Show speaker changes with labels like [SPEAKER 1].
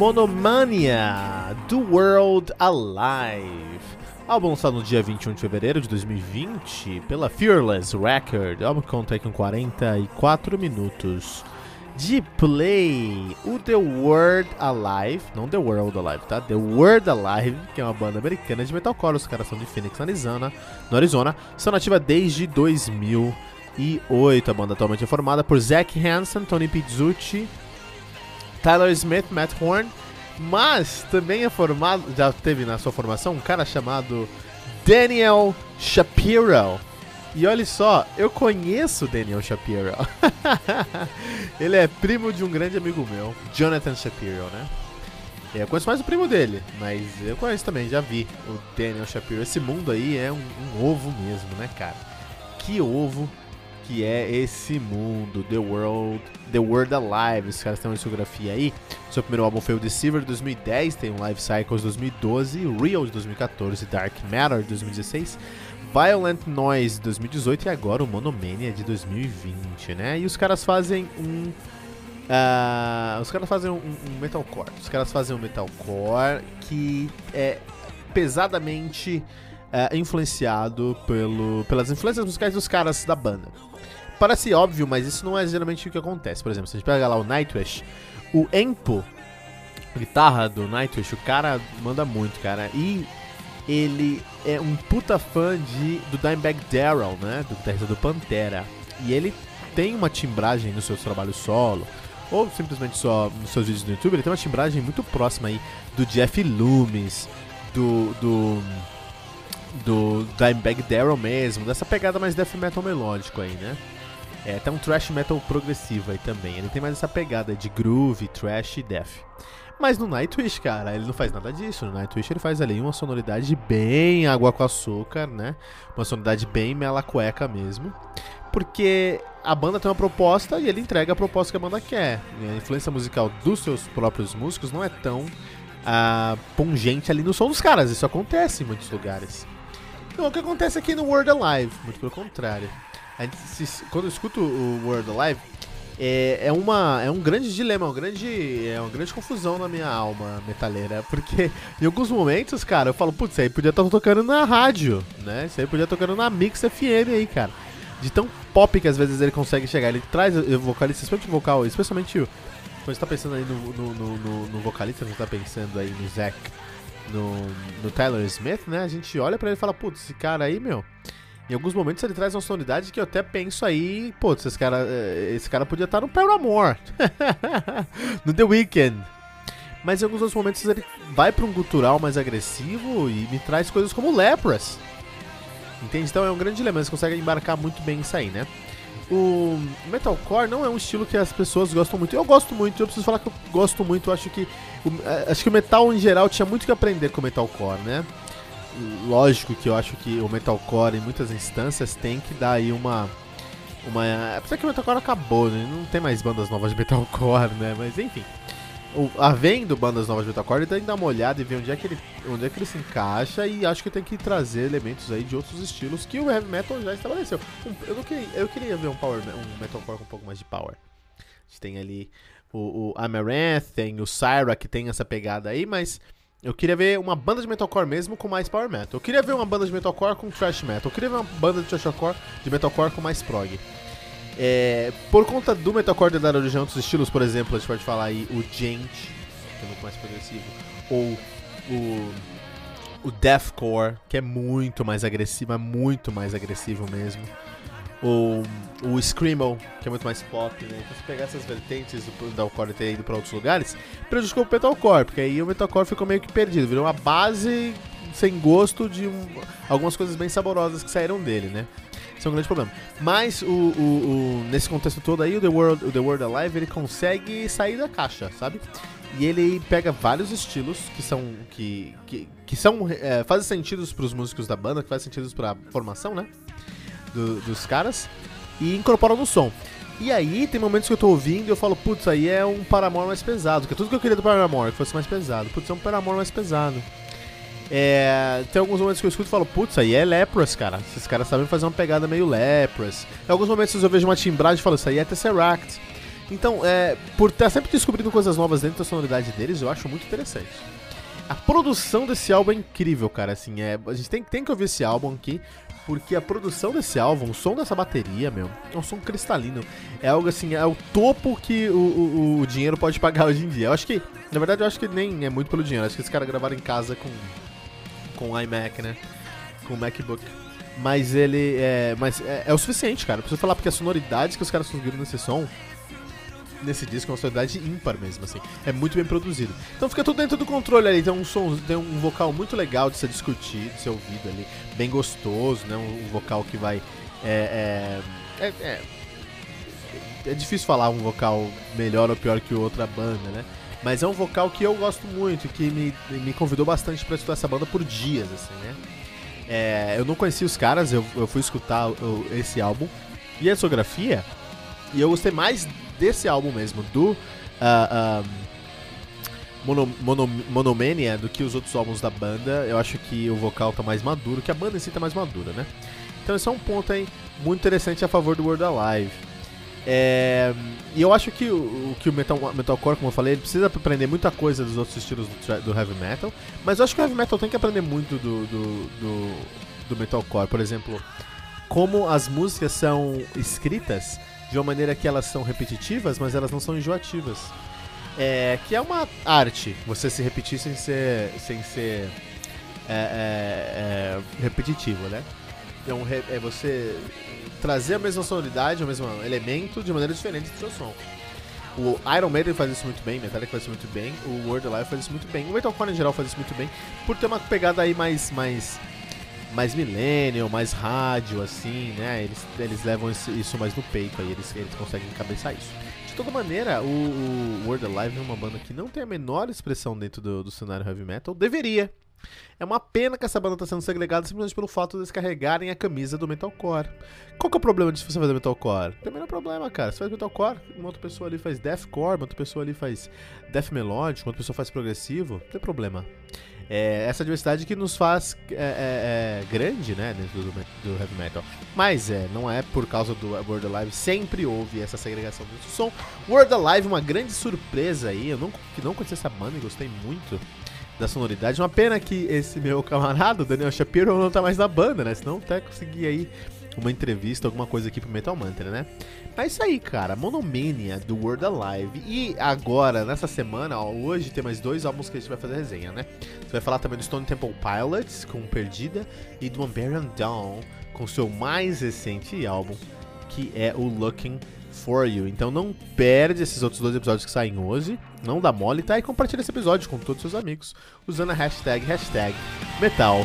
[SPEAKER 1] Monomania do World Alive. Álbum lançado no dia 21 de fevereiro de 2020 pela Fearless Record. O álbum conta com 44 minutos de play. O The World Alive, não The World Alive, tá? The World Alive, que é uma banda americana de metalcore. Os caras são de Phoenix, Arizona. No Arizona, são nativa desde 2008. A banda atualmente é formada por Zach Hansen, Tony Pizzucci, Tyler Smith, Matt Horn, mas também é formado, já teve na sua formação um cara chamado Daniel Shapiro. E olha só, eu conheço Daniel Shapiro. Ele é primo de um grande amigo meu, Jonathan Shapiro, né? Eu conheço mais o primo dele, mas eu conheço também, já vi o Daniel Shapiro. Esse mundo aí é um, um ovo mesmo, né, cara? Que ovo que é esse mundo, The World, The World Alive. Os caras têm uma discografia aí. Seu primeiro álbum foi o Deceiver de 2010, tem um Live Cycles de 2012, Real de 2014, Dark Matter de 2016. Violent Noise de 2018 e agora o Monomania de 2020, né? E os caras fazem um. Uh, os caras fazem um, um, metalcore. Os caras fazem um metalcore que é pesadamente uh, influenciado pelo, pelas influências musicais dos caras da banda parece óbvio, mas isso não é geralmente o que acontece. Por exemplo, se a gente pega lá o Nightwish, o Empo, guitarra do Nightwish, o cara manda muito, cara. E ele é um puta fã de, do Dimebag Darrell, né? Do guitarrista do Pantera. E ele tem uma timbragem nos seus trabalhos solo, ou simplesmente só nos seus vídeos no YouTube, ele tem uma timbragem muito próxima aí do Jeff Loomis, do. do do Dimebag Darrell mesmo, dessa pegada mais death metal melódico aí, né? É, tem um thrash metal progressivo aí também. Ele tem mais essa pegada de groove, thrash e death. Mas no Nightwish, cara, ele não faz nada disso. No Nightwish ele faz ali uma sonoridade bem água com açúcar, né? Uma sonoridade bem mela cueca mesmo. Porque a banda tem uma proposta e ele entrega a proposta que a banda quer. E a influência musical dos seus próprios músicos não é tão uh, pungente ali no som dos caras. Isso acontece em muitos lugares. Então, o que acontece aqui no World Alive? Muito pelo contrário se, quando eu escuto o World Alive, é, é, uma, é um grande dilema, uma grande, é uma grande confusão na minha alma metaleira. Porque em alguns momentos, cara, eu falo, putz, isso aí podia estar tá tocando na rádio, né? Isso aí podia estar tocando na Mix FM aí, cara. De tão pop que às vezes ele consegue chegar. Ele traz o vocalista, especialmente o vocal, especialmente o. Quando você tá pensando aí no, no, no, no vocalista, você tá pensando aí no Zack, no, no Tyler Smith, né? A gente olha pra ele e fala, putz, esse cara aí, meu. Em alguns momentos ele traz uma sonoridade que eu até penso aí, pô, esse cara, eh, esse cara podia estar no Paramore, no The Weeknd. Mas em alguns outros momentos ele vai para um gutural mais agressivo e me traz coisas como Lepras. Entende? Então é um grande dilema, eles conseguem embarcar muito bem isso aí, né? O metalcore não é um estilo que as pessoas gostam muito. Eu gosto muito, eu preciso falar que eu gosto muito. Eu acho que o, eh, acho que o metal em geral tinha muito que aprender com o metalcore, né? lógico que eu acho que o metalcore em muitas instâncias tem que dar aí uma uma, apesar que o metalcore acabou, né? não tem mais bandas novas de metalcore, né? Mas enfim, havendo bandas novas de metalcore, ele tem que dar uma olhada e ver onde é que ele, onde é que ele se encaixa e acho que tem que trazer elementos aí de outros estilos que o heavy metal já estabeleceu. eu, não queria, eu queria ver um power, um metalcore com um pouco mais de power. A gente tem ali o, o Amaranth, tem o Syra que tem essa pegada aí, mas eu queria ver uma banda de metalcore mesmo com mais power metal. Eu queria ver uma banda de metalcore com thrash metal. Eu queria ver uma banda de trashcore de metalcore com mais prog. É, por conta do metalcore dar origem outros estilos, por exemplo, a gente pode falar aí o Gent, que é muito mais progressivo, ou o o deathcore, que é muito mais agressivo, é muito mais agressivo mesmo. ou o Screamo, que é muito mais pop, né? Então se pegar essas vertentes do metalcore e ter ido pra outros lugares, prejudicou o metalcore, porque aí o metalcore ficou meio que perdido, virou uma base sem gosto de um, algumas coisas bem saborosas que saíram dele, né? Isso é um grande problema. Mas o, o, o, nesse contexto todo aí, o The World, o The World Alive, ele consegue sair da caixa, sabe? E ele pega vários estilos que são. que, que, que são. É, fazem sentido para os músicos da banda, que fazem sentido para a formação, né? Do, dos caras. E incorpora no som. E aí tem momentos que eu tô ouvindo e eu falo, putz, aí é um Paramore mais pesado. Que é tudo que eu queria do Paramore, que fosse mais pesado. Putz, é um Paramore mais pesado. É, tem alguns momentos que eu escuto e falo, putz, aí é Lepros, cara. Esses caras sabem fazer uma pegada meio Lepros. Em alguns momentos eu vejo uma timbragem e falo, isso aí é Tesseract. Então, é, por estar sempre descobrindo coisas novas dentro da sonoridade deles, eu acho muito interessante. A produção desse álbum é incrível, cara. Assim, é, a gente tem, tem que ouvir esse álbum aqui, porque a produção desse álbum, o som dessa bateria, meu, é um som cristalino. É algo assim, é o topo que o, o, o dinheiro pode pagar hoje em dia. Eu acho que, na verdade, eu acho que nem é muito pelo dinheiro. Acho que esse cara gravaram em casa com com o iMac, né? Com o MacBook. Mas ele é. Mas é, é o suficiente, cara. preciso falar porque a sonoridade que os caras conseguiram nesse som. Nesse disco é uma sonoridade ímpar mesmo, assim. É muito bem produzido. Então fica tudo dentro do controle ali. Tem um som, tem um vocal muito legal de ser discutido, de ser ouvido ali. Bem gostoso, né? Um, um vocal que vai. É, é, é, é, é difícil falar um vocal melhor ou pior que outra banda, né? Mas é um vocal que eu gosto muito, que me, me convidou bastante para escutar essa banda por dias, assim, né? É, eu não conhecia os caras, eu, eu fui escutar o, esse álbum e a discografia, e eu gostei mais desse álbum mesmo, do uh, Mono, Mono, Monomania, do que os outros álbuns da banda. Eu acho que o vocal tá mais maduro, que a banda em si tá mais madura, né? Então esse é um ponto aí muito interessante a favor do World Alive. É, e eu acho que o, que o metal, metalcore, como eu falei, ele precisa aprender muita coisa dos outros estilos do, do, heavy metal, mas eu acho que o heavy metal tem que aprender muito do, do, do, do metalcore. Por exemplo, como as músicas são escritas de uma maneira que elas são repetitivas, mas elas não são enjoativas. É, que é uma arte, você se repetir sem ser, sem ser é, é, é repetitivo, né? Então é você trazer a mesma sonoridade, o mesmo elemento de maneira diferente do seu som. O Iron Maiden faz isso muito bem, Metallica faz isso muito bem, o World Alive faz isso muito bem, o Metalcore em geral faz isso muito bem, por ter uma pegada aí mais mais mais millennial, mais rádio assim, né? Eles, eles levam isso mais no peito aí, eles, eles conseguem encabeçar isso. De toda maneira, o, o World Alive é uma banda que não tem a menor expressão dentro do, do cenário heavy metal, deveria. É uma pena que essa banda está sendo segregada simplesmente pelo fato de eles carregarem a camisa do metalcore. Qual que é o problema de você fazer metalcore? Tem o menor problema, cara. Você faz metalcore, uma outra pessoa ali faz deathcore, uma outra pessoa ali faz death melódico, uma outra pessoa faz progressivo. Não tem problema. É essa diversidade que nos faz é, é, é grande, né, dentro do, do, heavy metal. Mas é, não é por causa do World Alive, sempre houve essa segregação do som. World Alive, uma grande surpresa aí, eu não, não conheci essa banda e gostei muito da sonoridade. Uma pena que esse meu camarada, Daniel Shapiro, não tá mais na banda, né? Senão até conseguir aí uma entrevista, alguma coisa aqui pro Metal Mantra, né? Mas é isso aí, cara. Monomania do World Alive. E agora, nessa semana, ó, hoje tem mais dois álbuns que a gente vai fazer resenha, né? Você vai falar também do Stone Temple Pilots, com Perdida, e do Unburial Dawn, com seu mais recente álbum, que é o Looking for You. Então não perde esses outros dois episódios que saem hoje. Não dá mole, tá? E compartilha esse episódio com todos os seus amigos usando a hashtag, hashtag Metal